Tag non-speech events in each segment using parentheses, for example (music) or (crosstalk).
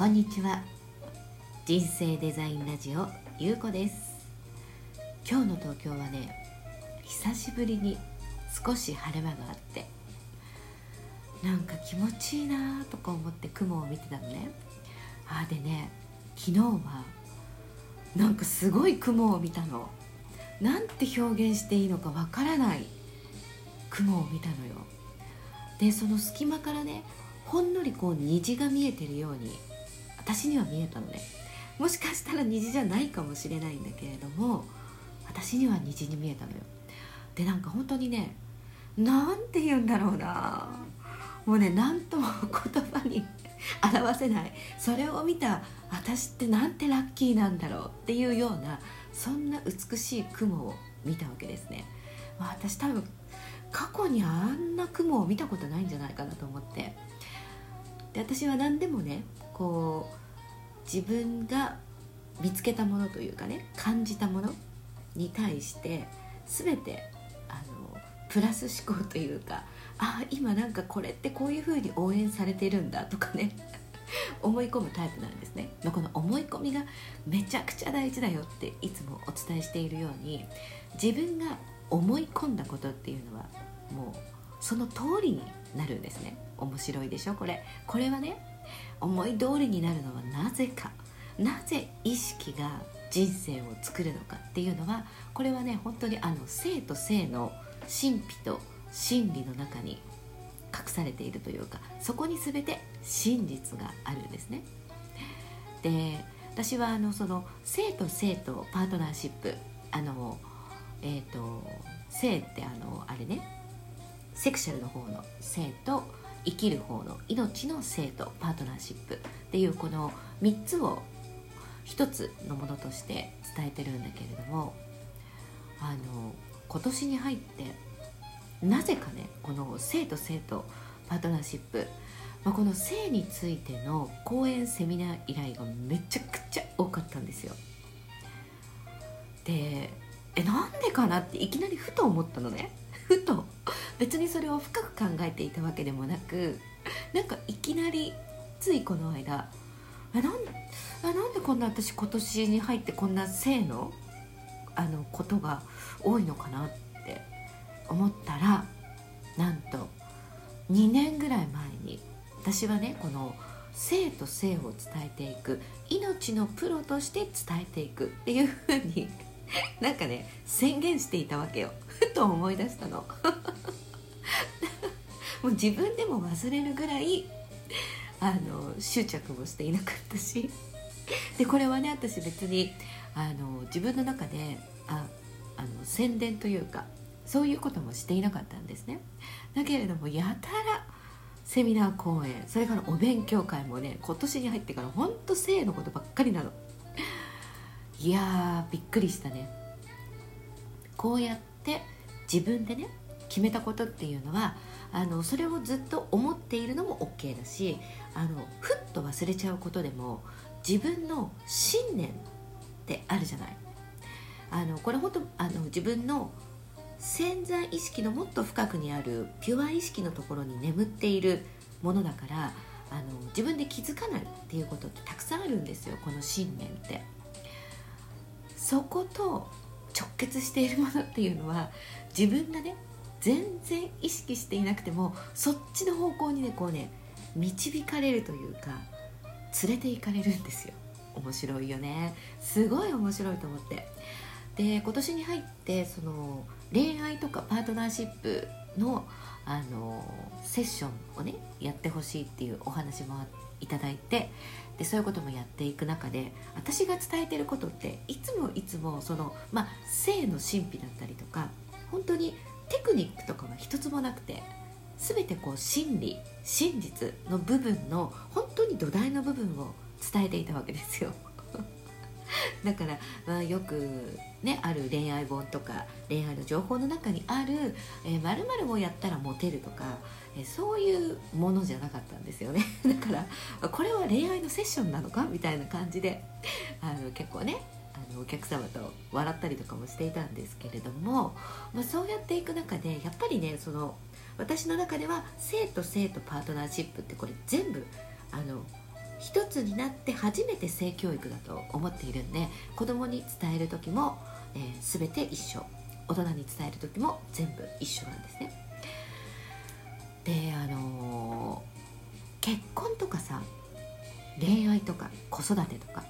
こんにちは。人生デザインラジオゆうこです。今日の東京はね久しぶりに少し晴れ間があってなんか気持ちいいなとか思って雲を見てたのね。あでね昨日はなんかすごい雲を見たの。なんて表現していいのかわからない雲を見たのよ。でその隙間からねほんのりこう虹が見えてるように私には見えたのね。もしかしたら虹じゃないかもしれないんだけれども私には虹に見えたのよ。でなんか本当にねなんて言うんだろうな。もうね何とも言葉に表せない。それを見た私ってなんてラッキーなんだろうっていうようなそんな美しい雲を見たわけですね、私多分過去にあんな雲を見たことないんじゃないかなと思って。で私は何でもねこう自分が見つけたものというかね感じたものに対して全てあのプラス思考というかあ今なんかこれってこういう風に応援されてるんだとかね (laughs) 思い込むタイプなんですね。この思い込みがめちゃくちゃ大事だよっていつもお伝えしているように自分が思い込んだことっていうのはもうその通りになるんですね。面白いでしょ？これ。これはね思い通りになるのはなぜか。なぜ意識が人生を作るのかっていうのはこれはね本当にあの生と性の神秘と真理の中に隠されているというかそこに全て真実があるんですね。で私はあのその性と性とパートナーシップあのえっ、ー、と性ってあのあれねセクシャルの方の性と生きる方の命の性とパートナーシップっていうこの3つを一つのものとして伝えてるんだけれどもあの今年に入ってなぜかねこの性と性とパートナーシップ、まあ、この性についての講演セミナー依頼がめちゃくちゃ多かったんですよ。でえなんでかなっていきなりふと思ったのね。ふと。別にそれを深く考えていたわけでもなくなんかいきなりついこの間あなんあなんでこんな私今年に入ってこんな性の？あのことが多いのかなって思ったらなんと2年ぐらい前に私はねこの性と性を伝えていく命のプロとして伝えていくっていうふうに (laughs) なんかね宣言していたわけよ。ふ (laughs) と思い出したの。(laughs) もう自分でも忘れるぐらいあの執着もしていなかったし。でこれはね私別にあの自分の中でああの宣伝というかそういうこともしていなかったんですね。だけれどもやたらセミナー講演それからお勉強会もね今年に入ってからほんと性のことばっかりなの。いやびっくりしたね。こうやって自分でね決めたことっていうのはあのそれをずっと思っているのも OK だしあのふっと忘れちゃうことでも自分の信念ってあるじゃない。あのこれ本当あの自分の潜在意識のもっと深くにあるピュア意識のところに眠っているものだからあの自分で気づかないっていうことってたくさんあるんですよこの信念って。そこと直結しているものっていうのは自分がね全然意識していなくてもそっちの方向にねこうね導かれるというか連れて行かれるんですよ。面白いよね。すごい面白いと思って。で今年に入ってその恋愛とかパートナーシップのあのセッションをねやってほしいっていうお話もあっいただいてでそういうこともやっていく中で私が伝えてることっていつもいつもその、まあ、性の神秘だったりとか本当にテクニックとかは一つもなくて全てこう真理真実の部分の本当に土台の部分を伝えていたわけですよ。(laughs) だから、まあ、よくねある恋愛本とか恋愛の情報の中にある「えー、〇〇をやったらモテる」とか、えー、そういうものじゃなかったんですよね。(laughs) だからこれは恋愛のセッションなのかみたいな感じで (laughs) あの結構ねあのお客様と笑ったりとかもしていたんですけれども、まあ、そうやっていく中でやっぱりねその私の中では性と性とパートナーシップってこれ全部あの一つになって初めて性教育だと思っているんで子供に伝える時も、えー、全て一緒大人に伝える時も全部一緒なんですね。であのー、結婚とかさ恋愛とか子育てとか、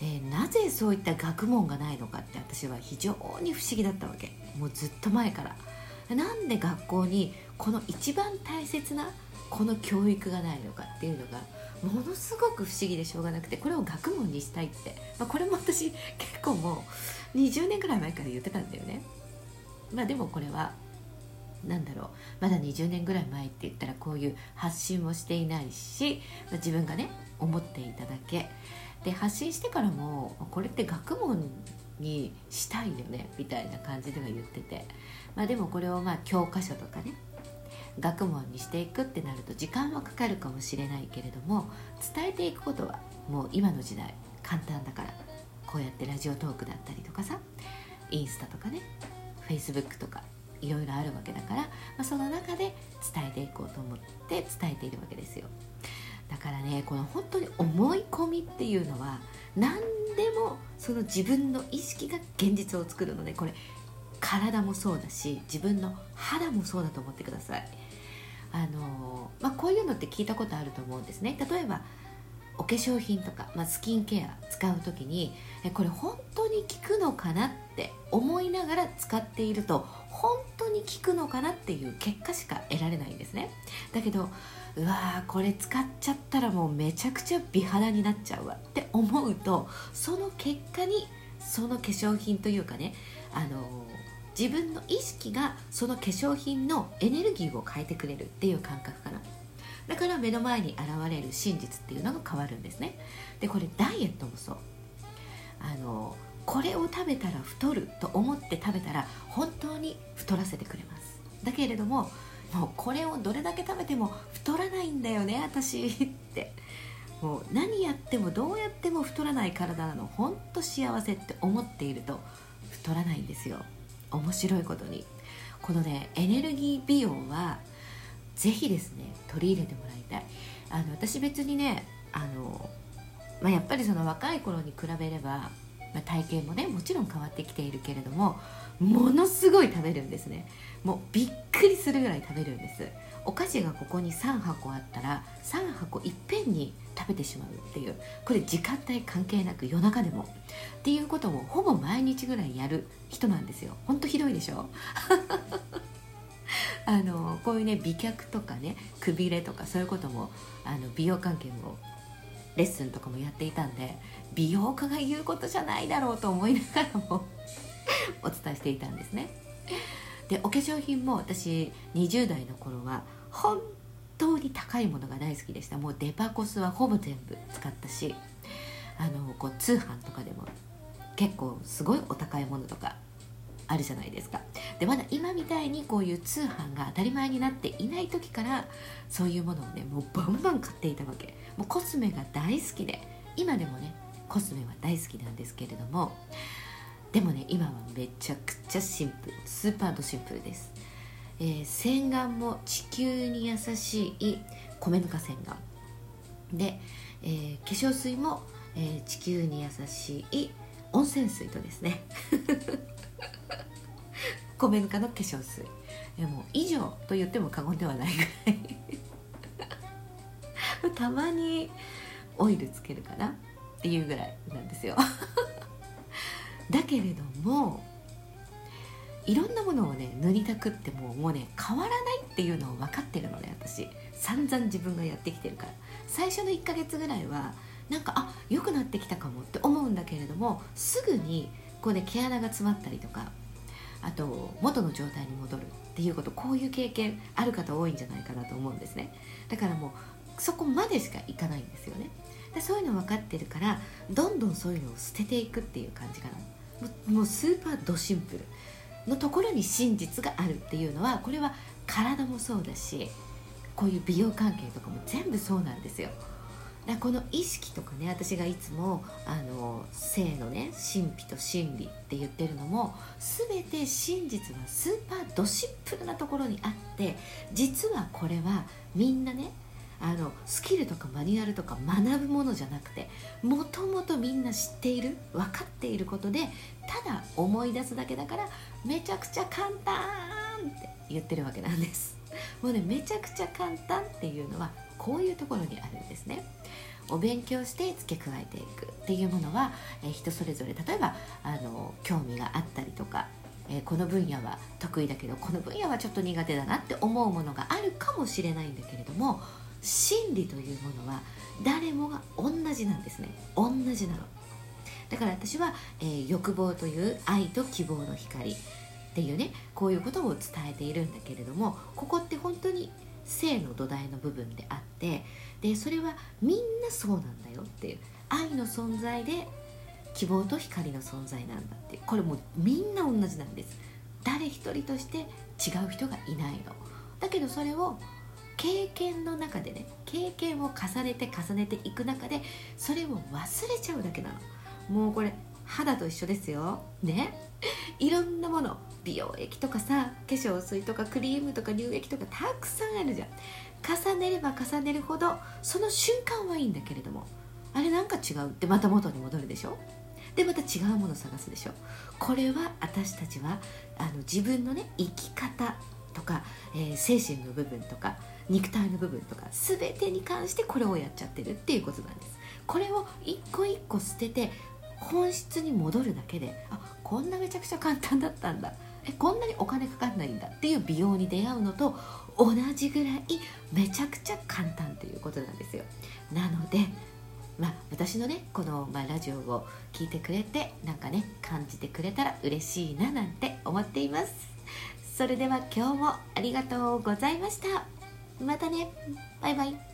えー、なぜそういった学問がないのかって私は非常に不思議だったわけ。もうずっと前から。なんで学校にこの一番大切なこの教育がないのかっていうのがものすごく不思議でしょうがなくてこれを学問にしたいって、まあ、これも私結構もう20年ぐらい前から言ってたんだよね。まあでもこれは何だろう。まだ20年ぐらい前って言ったらこういう発信もしていないし、まあ、自分がね思っていただけ。で発信してからもこれって学問にしたいよねみたいな感じでは言ってて、まあ、でもこれをまあ教科書とかね学問にしていくってなると時間はかかるかもしれないけれども伝えていくことはもう今の時代簡単だからこうやってラジオトークだったりとかさインスタとかねフェイスブックとかいろいろあるわけだから、まあ、その中で伝えていこうと思って伝えているわけですよ。だからねこの本当に思い込みっていうのは何でもその自分の意識が現実を作るのでこれ体もそうだし自分の肌もそうだと思ってください。あのまあ、こういうのって聞いたことあると思うんですね。例えばお化粧品とか、まあ、スキンケア使う時にえこれ本当に効くのかなって思いながら使っていると本当に効くのかなっていう結果しか得られないんですね。だけどうわーこれ使っちゃったらもうめちゃくちゃ美肌になっちゃうわって思うとその結果にその化粧品というかねあの自分の意識がその化粧品のエネルギーを変えてくれるっていう感覚かな。だから目の前に現れる真実っていうのが変わるんですね。でこれダイエットもそう。あのこれを食べたら太ると思って食べたら本当に太らせてくれます。だけれどももうこれをどれだけ食べても太らないんだよね私って。もう何やってもどうやっても太らない体なの。本当幸せって思っていると太らないんですよ。面白いことに。このねエネルギー美容はぜひですね取り入れてもらいたい。あの私別にねあの、まあ、やっぱりその若い頃に比べれば、まあ、体型もねもちろん変わってきているけれどもものすごい食べるんですね。もうびっくりするぐらい食べるんです。お菓子がここに3箱あったら3箱いっぺんに食べてしまうっていう。これ時間帯関係なく夜中でも。っていうこともほぼ毎日ぐらいやる人なんですよ。ほんとひどいでしょ？(laughs) あのこういうね美脚とかねくびれとかそういうこともあの美容関係もレッスンとかもやっていたんで美容家が言うことじゃないだろうと思いながらも (laughs) お伝えしていたんですね。でお化粧品も私20代の頃は本当に高いものが大好きでした。もうデパコスはほぼ全部使ったしあのこう通販とかでも結構すごいお高いものとかあるじゃないですか。でまだ今みたいにこういう通販が当たり前になっていない時からそういうものをねもうバンバン買っていたわけ。もうコスメが大好きで今でもねコスメは大好きなんですけれどもでもね今はめちゃくちゃシンプルスーパードシンプルです、えー、洗顔も地球に優しい米ぬか洗顔。で、えー、化粧水も、えー、地球に優しい温泉水とですね。(laughs) 米ぬかの化粧水。でも以上と言っても過言ではないぐらい。(laughs) たまにオイルつけるかなっていうぐらいなんですよ。(laughs) だけれどもいろんなものをね塗りたくってももうね変わらないっていうのを分かってるのね私。散々自分がやってきてるから。最初の1ヶ月ぐらいはなんかあ良くなってきたかもって思うんだけれどもすぐにこうね毛穴が詰まったりとかあと元の状態に戻るっていうことこういう経験ある方多いんじゃないかなと思うんですね。だからもうそこまでしかいかないんですよね。でそういうの分かってるからどんどんそういうのを捨てていくっていう感じかな。もうスーパードシンプル。のところに真実があるっていうのはこれは体もそうだしこういう美容関係とかも全部そうなんですよ。だこの意識とかね私がいつもあの性のね神秘と真理って言ってるのも全て真実はスーパードシンプルなところにあって実はこれはみんなねあのスキルとかマニュアルとか学ぶものじゃなくてもともとみんな知っている分かっていることでただ思い出すだけだからめちゃくちゃ簡単って言ってるわけなんです。もうねめちゃくちゃ簡単っていうのはこういうところにあるんですね。お勉強して付け加えていくっていうものは、え人それぞれ例えばあの興味があったりとかえ、この分野は得意だけどこの分野はちょっと苦手だなって思うものがあるかもしれないんだけれども真理というものは誰もが同じなんですね。同じなの。だから私は、えー、欲望という愛と希望の光っていうねこういうことを伝えているんだけれどもここって本当に性の土台の部分であってでそれはみんなそうなんだよっていう。愛の存在で希望と光の存在なんだってこれもうみんな同じなんです。誰一人として違う人がいないの。だけどそれを経験の中でね経験を重ねて重ねていく中でそれを忘れちゃうだけなの。もうこれ肌と一緒ですよ。ね？いろんなもの。美容液とかさ化粧水とかクリームとか乳液とかたくさんあるじゃん。重ねれば重ねるほどその瞬間はいいんだけれどもあれなんか違うってまた元に戻るでしょ？でまた違うもの探すでしょ？これは私たちはあの自分のね生き方とか、えー、精神の部分とか肉体の部分とか全てに関してこれをやっちゃってるっていうことなんです。これを一個一個捨てて本質に戻るだけであこんなめちゃくちゃ簡単だったんだ。えこんなにお金かかんないんだっていう美容に出会うのと同じぐらいめちゃくちゃ簡単っていうことなんですよ。なのでまあ、私のねこの、まあ、ラジオを聞いてくれてなんかね感じてくれたら嬉しいななんて思っています。それでは今日もありがとうございました。またね。バイバイ。